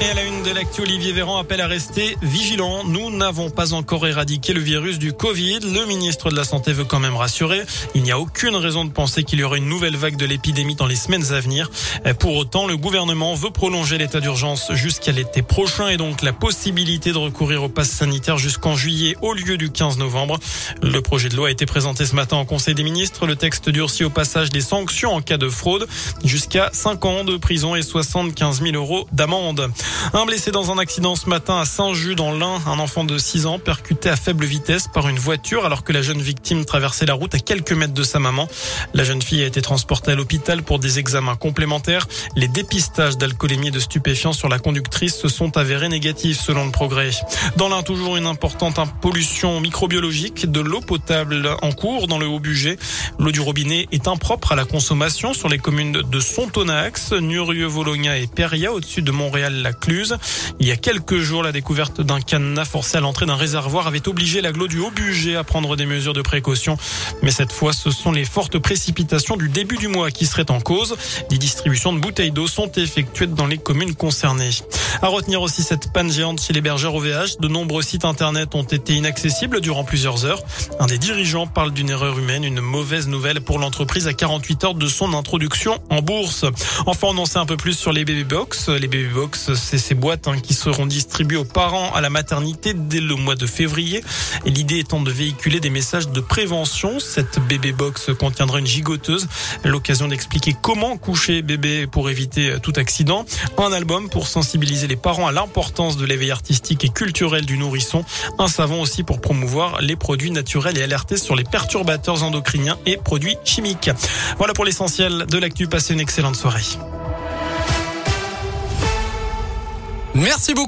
Et à la une de l'actu, Olivier Véran appelle à rester vigilant. Nous n'avons pas encore éradiqué le virus du Covid. Le ministre de la Santé veut quand même rassurer. Il n'y a aucune raison de penser qu'il y aura une nouvelle vague de l'épidémie dans les semaines à venir. Pour autant, le gouvernement veut prolonger l'état d'urgence jusqu'à l'été prochain et donc la possibilité de recourir au pass sanitaire jusqu'en juillet au lieu du 15 novembre. Le projet de loi a été présenté ce matin en Conseil des ministres. Le texte durcit au passage des sanctions en cas de fraude jusqu'à 5 ans de prison et 75 000 euros d'amende. Un blessé dans un accident ce matin à Saint-Just dans l'Ain, un enfant de 6 ans percuté à faible vitesse par une voiture alors que la jeune victime traversait la route à quelques mètres de sa maman. La jeune fille a été transportée à l'hôpital pour des examens complémentaires. Les dépistages d'alcoolémie et de stupéfiants sur la conductrice se sont avérés négatifs selon le progrès. Dans l'Ain, toujours une importante pollution microbiologique de l'eau potable en cours dans le Haut-Bugey. L'eau du robinet est impropre à la consommation sur les communes de Sontonax, Nurieux, Vologna et Peria au-dessus de Montréal-la Cluse. Il y a quelques jours, la découverte d'un cadenas forcé à l'entrée d'un réservoir avait obligé l'aglo du Haut-Bugey à prendre des mesures de précaution. Mais cette fois, ce sont les fortes précipitations du début du mois qui seraient en cause. Les distributions de bouteilles d'eau sont effectuées dans les communes concernées. À retenir aussi cette panne géante chez les OVH. De nombreux sites internet ont été inaccessibles durant plusieurs heures. Un des dirigeants parle d'une erreur humaine, une mauvaise nouvelle pour l'entreprise à 48 heures de son introduction en bourse. Enfin, on en sait un peu plus sur les baby box. Les baby box, c'est ces boîtes hein, qui seront distribuées aux parents à la maternité dès le mois de février. Et l'idée étant de véhiculer des messages de prévention. Cette bébé box contiendra une gigoteuse, l'occasion d'expliquer comment coucher bébé pour éviter tout accident. Un album pour sensibiliser les parents à l'importance de l'éveil artistique et culturel du nourrisson. Un savon aussi pour promouvoir les produits naturels et alerter sur les perturbateurs endocriniens et produits chimiques. Voilà pour l'essentiel de l'actu. Passez une excellente soirée. Merci beaucoup.